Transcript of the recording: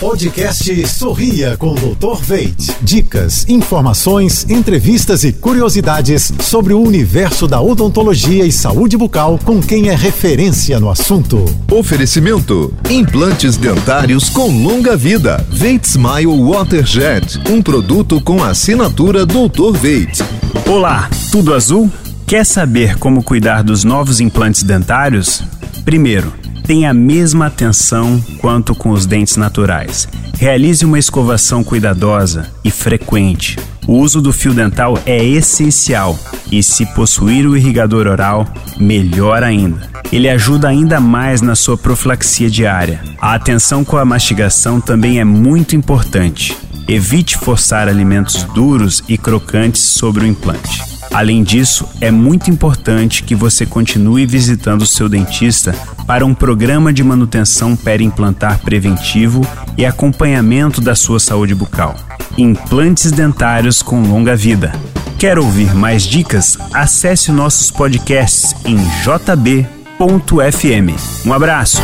Podcast Sorria com o Dr. Veit. Dicas, informações, entrevistas e curiosidades sobre o universo da odontologia e saúde bucal com quem é referência no assunto. Oferecimento: implantes dentários com longa vida. Veit Smile Waterjet, um produto com assinatura Dr. Veit. Olá, tudo azul? Quer saber como cuidar dos novos implantes dentários? Primeiro, tenha a mesma atenção quanto com os dentes naturais. Realize uma escovação cuidadosa e frequente. O uso do fio dental é essencial e, se possuir o irrigador oral, melhor ainda. Ele ajuda ainda mais na sua profilaxia diária. A atenção com a mastigação também é muito importante. Evite forçar alimentos duros e crocantes sobre o implante. Além disso, é muito importante que você continue visitando o seu dentista para um programa de manutenção perimplantar preventivo e acompanhamento da sua saúde bucal. Implantes dentários com longa vida. Quer ouvir mais dicas? Acesse nossos podcasts em jb.fm. Um abraço!